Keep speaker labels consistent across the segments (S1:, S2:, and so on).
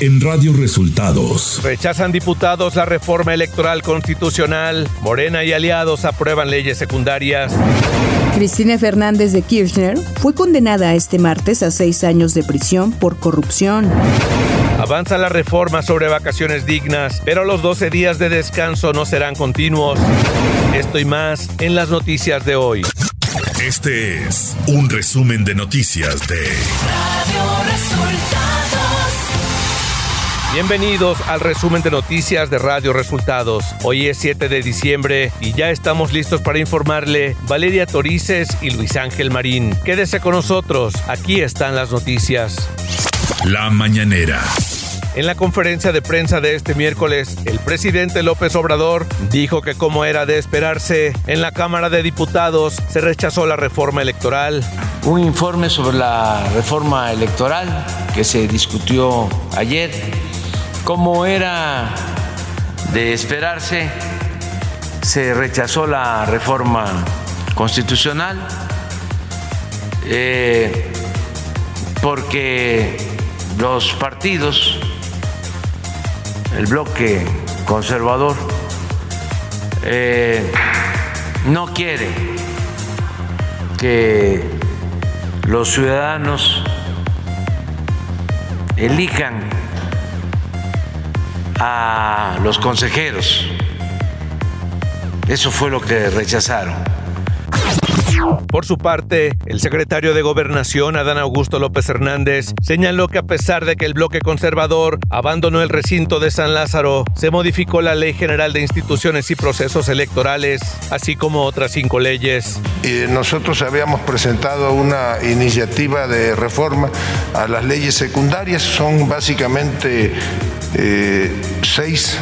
S1: en Radio Resultados.
S2: Rechazan diputados la reforma electoral constitucional. Morena y aliados aprueban leyes secundarias.
S3: Cristina Fernández de Kirchner fue condenada este martes a seis años de prisión por corrupción.
S2: Avanza la reforma sobre vacaciones dignas, pero los 12 días de descanso no serán continuos. Esto y más en las noticias de hoy.
S1: Este es un resumen de noticias de Radio
S2: Resultados. Bienvenidos al resumen de noticias de Radio Resultados. Hoy es 7 de diciembre y ya estamos listos para informarle Valeria Torices y Luis Ángel Marín. Quédese con nosotros, aquí están las noticias.
S1: La mañanera.
S2: En la conferencia de prensa de este miércoles, el presidente López Obrador dijo que como era de esperarse, en la Cámara de Diputados se rechazó la reforma electoral.
S4: Un informe sobre la reforma electoral que se discutió ayer, como era de esperarse, se rechazó la reforma constitucional eh, porque los partidos el bloque conservador eh, no quiere que los ciudadanos elijan a los consejeros. Eso fue lo que rechazaron.
S2: Por su parte, el secretario de Gobernación, Adán Augusto López Hernández, señaló que a pesar de que el bloque conservador abandonó el recinto de San Lázaro, se modificó la Ley General de Instituciones y Procesos Electorales, así como otras cinco leyes.
S5: nosotros habíamos presentado una iniciativa de reforma a las leyes secundarias, son básicamente eh, seis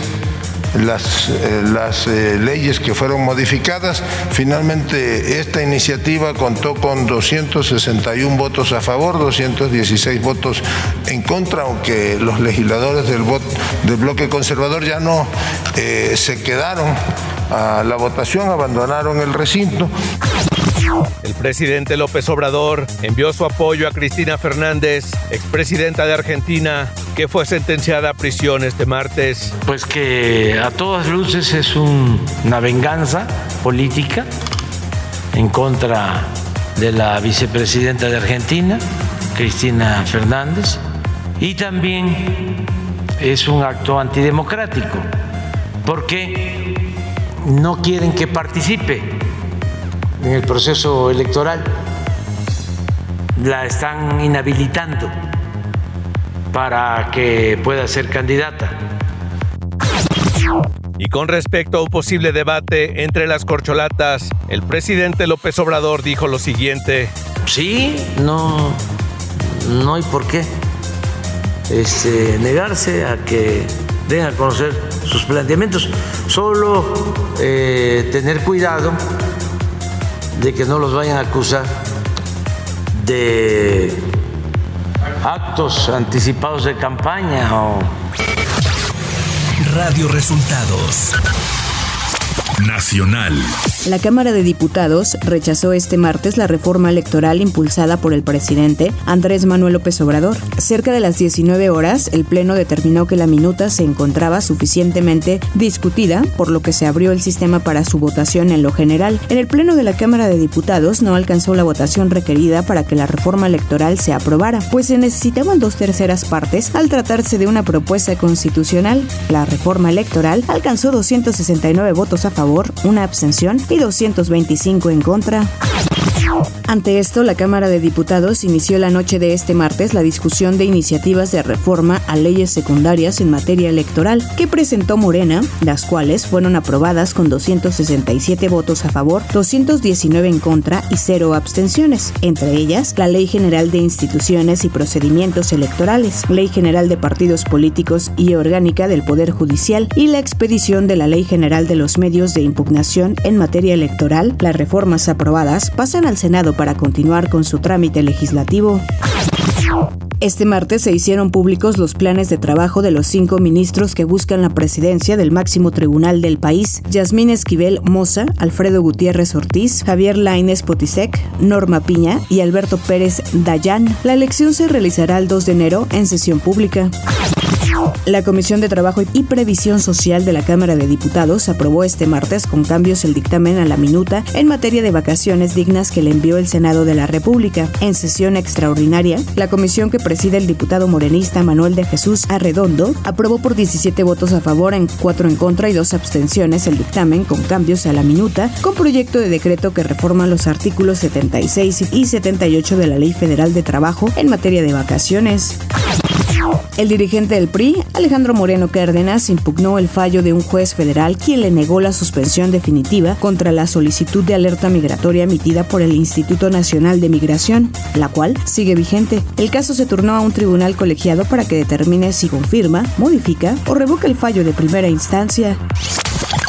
S5: las, eh, eh, leyes que fueron modificadas. Finalmente, esta iniciativa contó con 261 votos a favor, 216 votos en contra, aunque los legisladores del, del bloque conservador ya no eh, se quedaron a la votación, abandonaron el recinto.
S2: El presidente López Obrador envió su apoyo a Cristina Fernández, expresidenta de Argentina, que fue sentenciada a prisión este martes.
S4: Pues que a todas luces es una venganza política en contra de la vicepresidenta de Argentina, Cristina Fernández, y también es un acto antidemocrático, porque no quieren que participe en el proceso electoral, la están inhabilitando para que pueda ser candidata.
S2: Y con respecto a un posible debate entre las corcholatas, el presidente López Obrador dijo lo siguiente.
S4: Sí, no, no hay por qué este, negarse a que den a conocer sus planteamientos, solo eh, tener cuidado de que no los vayan a acusar de actos anticipados de campaña o...
S1: Radio Resultados Nacional.
S3: La Cámara de Diputados rechazó este martes la reforma electoral impulsada por el presidente Andrés Manuel López Obrador. Cerca de las 19 horas, el Pleno determinó que la minuta se encontraba suficientemente discutida, por lo que se abrió el sistema para su votación en lo general. En el Pleno de la Cámara de Diputados no alcanzó la votación requerida para que la reforma electoral se aprobara, pues se necesitaban dos terceras partes al tratarse de una propuesta constitucional. La reforma electoral alcanzó 269 votos a favor una abstención y 225 en contra. Ante esto, la Cámara de Diputados inició la noche de este martes la discusión de iniciativas de reforma a leyes secundarias en materia electoral que presentó Morena, las cuales fueron aprobadas con 267 votos a favor, 219 en contra y cero abstenciones, entre ellas la Ley General de Instituciones y Procedimientos Electorales, Ley General de Partidos Políticos y Orgánica del Poder Judicial y la expedición de la Ley General de los Medios de Impugnación en materia electoral. Las reformas aprobadas pasan al Senado para continuar con su trámite legislativo. Este martes se hicieron públicos los planes de trabajo de los cinco ministros que buscan la presidencia del máximo tribunal del país: Yasmín Esquivel Moza, Alfredo Gutiérrez Ortiz, Javier Laines Potisek, Norma Piña y Alberto Pérez Dayán. La elección se realizará el 2 de enero en sesión pública. La Comisión de Trabajo y Previsión Social de la Cámara de Diputados aprobó este martes con cambios el dictamen a la minuta en materia de vacaciones dignas que le envió el Senado de la República. En sesión extraordinaria, la comisión que preside el diputado morenista Manuel de Jesús Arredondo aprobó por 17 votos a favor, en 4 en contra y 2 abstenciones el dictamen con cambios a la minuta con proyecto de decreto que reforma los artículos 76 y 78 de la Ley Federal de Trabajo en materia de vacaciones. El dirigente del PRI, Alejandro Moreno Cárdenas, impugnó el fallo de un juez federal quien le negó la suspensión definitiva contra la solicitud de alerta migratoria emitida por el Instituto Nacional de Migración, la cual sigue vigente. El caso se turnó a un tribunal colegiado para que determine si confirma, modifica o revoca el fallo de primera instancia.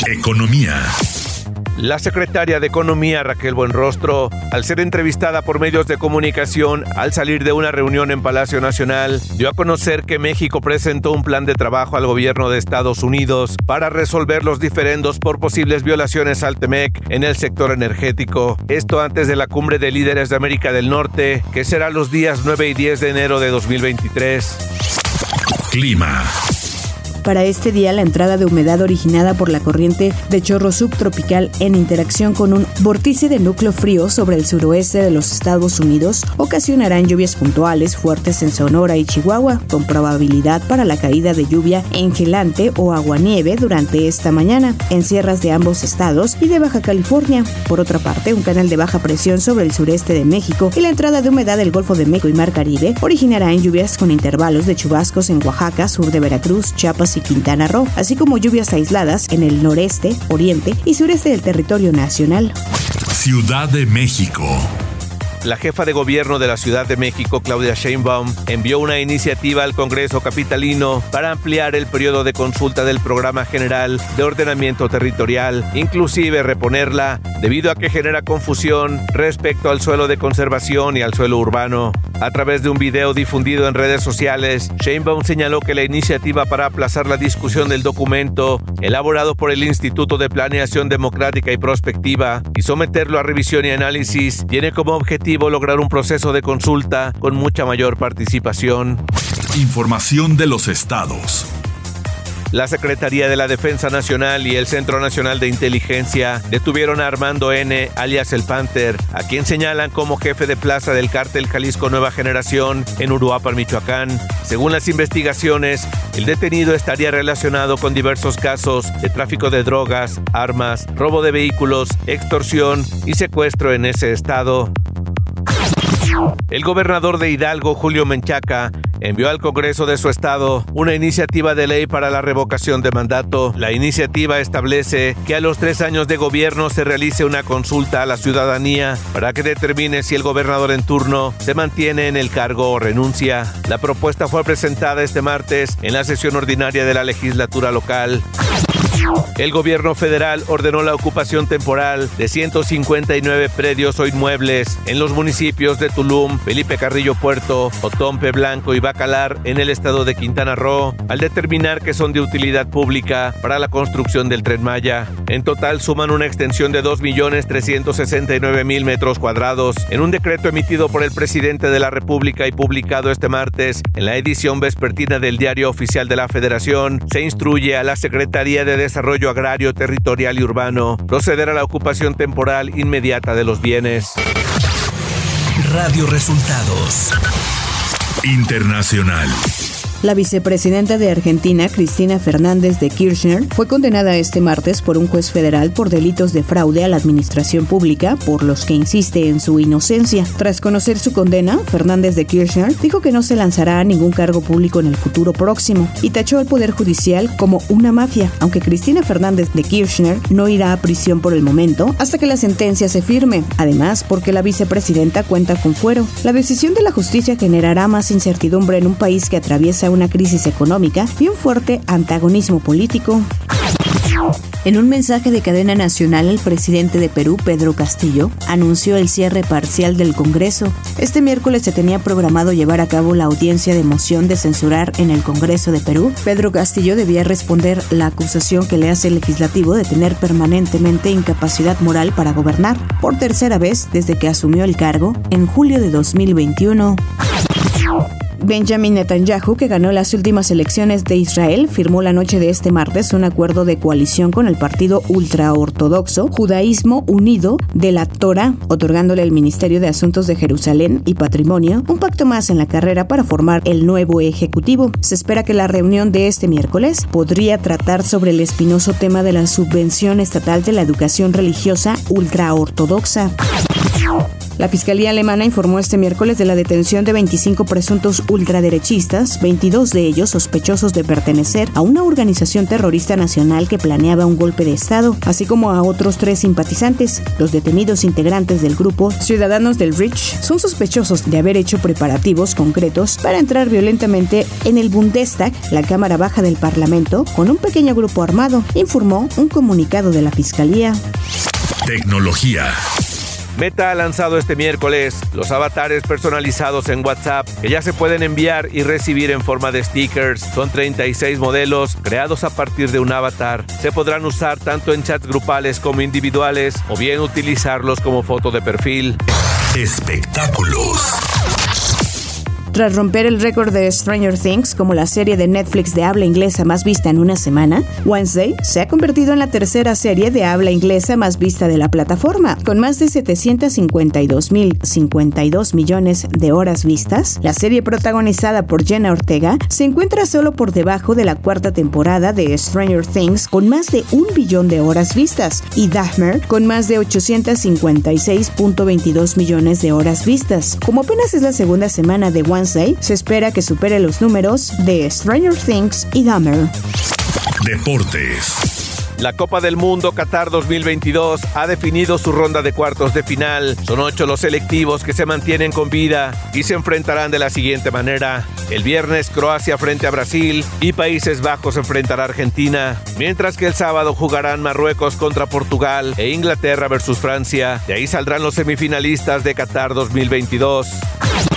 S1: Economía.
S2: La secretaria de Economía Raquel Buenrostro, al ser entrevistada por medios de comunicación al salir de una reunión en Palacio Nacional, dio a conocer que México presentó un plan de trabajo al gobierno de Estados Unidos para resolver los diferendos por posibles violaciones al TEMEC en el sector energético. Esto antes de la cumbre de líderes de América del Norte, que será los días 9 y 10 de enero de 2023.
S1: Clima.
S3: Para este día, la entrada de humedad originada por la corriente de chorro subtropical en interacción con un vórtice de núcleo frío sobre el suroeste de los Estados Unidos ocasionarán lluvias puntuales fuertes en Sonora y Chihuahua, con probabilidad para la caída de lluvia engelante o aguanieve durante esta mañana en sierras de ambos estados y de Baja California. Por otra parte, un canal de baja presión sobre el sureste de México y la entrada de humedad del Golfo de México y Mar Caribe originará en lluvias con intervalos de chubascos en Oaxaca, sur de Veracruz, Chiapas y Quintana Roo, así como lluvias aisladas en el noreste, oriente y sureste del territorio nacional.
S1: Ciudad de México.
S2: La jefa de gobierno de la Ciudad de México, Claudia Sheinbaum, envió una iniciativa al Congreso capitalino para ampliar el periodo de consulta del Programa General de Ordenamiento Territorial, inclusive reponerla, debido a que genera confusión respecto al suelo de conservación y al suelo urbano. A través de un video difundido en redes sociales, Sheinbaum señaló que la iniciativa para aplazar la discusión del documento, elaborado por el Instituto de Planeación Democrática y Prospectiva, y someterlo a revisión y análisis, tiene como objetivo lograr un proceso de consulta con mucha mayor participación.
S1: Información de los estados.
S2: La Secretaría de la Defensa Nacional y el Centro Nacional de Inteligencia detuvieron a Armando N., alias el Panther, a quien señalan como jefe de plaza del cártel Jalisco Nueva Generación en Uruapan, Michoacán. Según las investigaciones, el detenido estaría relacionado con diversos casos de tráfico de drogas, armas, robo de vehículos, extorsión y secuestro en ese estado. El gobernador de Hidalgo, Julio Menchaca, envió al Congreso de su estado una iniciativa de ley para la revocación de mandato. La iniciativa establece que a los tres años de gobierno se realice una consulta a la ciudadanía para que determine si el gobernador en turno se mantiene en el cargo o renuncia. La propuesta fue presentada este martes en la sesión ordinaria de la legislatura local. El gobierno federal ordenó la ocupación temporal de 159 predios o inmuebles en los municipios de Tulum, Felipe Carrillo Puerto, Otompe Blanco y Bacalar en el estado de Quintana Roo, al determinar que son de utilidad pública para la construcción del tren Maya. En total suman una extensión de 2.369.000 metros cuadrados en un decreto emitido por el presidente de la República y publicado este martes en la edición vespertina del Diario Oficial de la Federación. Se instruye a la Secretaría de Desarrollo Agrario, Territorial y Urbano proceder a la ocupación temporal inmediata de los bienes.
S1: Radio Resultados Internacional.
S3: La vicepresidenta de Argentina, Cristina Fernández de Kirchner, fue condenada este martes por un juez federal por delitos de fraude a la administración pública, por los que insiste en su inocencia. Tras conocer su condena, Fernández de Kirchner dijo que no se lanzará a ningún cargo público en el futuro próximo y tachó al Poder Judicial como una mafia, aunque Cristina Fernández de Kirchner no irá a prisión por el momento hasta que la sentencia se firme. Además, porque la vicepresidenta cuenta con fuero. La decisión de la justicia generará más incertidumbre en un país que atraviesa una crisis económica y un fuerte antagonismo político. En un mensaje de cadena nacional, el presidente de Perú, Pedro Castillo, anunció el cierre parcial del Congreso. Este miércoles se tenía programado llevar a cabo la audiencia de moción de censurar en el Congreso de Perú. Pedro Castillo debía responder la acusación que le hace el legislativo de tener permanentemente incapacidad moral para gobernar, por tercera vez desde que asumió el cargo en julio de 2021. Benjamin Netanyahu, que ganó las últimas elecciones de Israel, firmó la noche de este martes un acuerdo de coalición con el partido ultraortodoxo Judaísmo Unido de la Torah, otorgándole el Ministerio de Asuntos de Jerusalén y Patrimonio un pacto más en la carrera para formar el nuevo ejecutivo. Se espera que la reunión de este miércoles podría tratar sobre el espinoso tema de la subvención estatal de la educación religiosa ultraortodoxa. La Fiscalía alemana informó este miércoles de la detención de 25 presuntos ultraderechistas, 22 de ellos sospechosos de pertenecer a una organización terrorista nacional que planeaba un golpe de Estado, así como a otros tres simpatizantes. Los detenidos integrantes del grupo Ciudadanos del Rich son sospechosos de haber hecho preparativos concretos para entrar violentamente en el Bundestag, la Cámara Baja del Parlamento, con un pequeño grupo armado, informó un comunicado de la Fiscalía.
S1: Tecnología.
S2: Meta ha lanzado este miércoles los avatares personalizados en WhatsApp que ya se pueden enviar y recibir en forma de stickers. Son 36 modelos creados a partir de un avatar. Se podrán usar tanto en chats grupales como individuales o bien utilizarlos como foto de perfil.
S1: Espectáculos.
S3: Tras romper el récord de Stranger Things como la serie de Netflix de habla inglesa más vista en una semana, Wednesday se ha convertido en la tercera serie de habla inglesa más vista de la plataforma, con más de 752.052 millones de horas vistas. La serie protagonizada por Jenna Ortega se encuentra solo por debajo de la cuarta temporada de Stranger Things con más de un billón de horas vistas y Dahmer con más de 856.22 millones de horas vistas. Como apenas es la segunda semana de Wednesday, se espera que supere los números de Stranger Things y Dahmer.
S1: Deportes.
S2: La Copa del Mundo Qatar 2022 ha definido su ronda de cuartos de final. Son ocho los selectivos que se mantienen con vida y se enfrentarán de la siguiente manera. El viernes Croacia frente a Brasil y Países Bajos enfrentará a Argentina, mientras que el sábado jugarán Marruecos contra Portugal e Inglaterra versus Francia. De ahí saldrán los semifinalistas de Qatar 2022.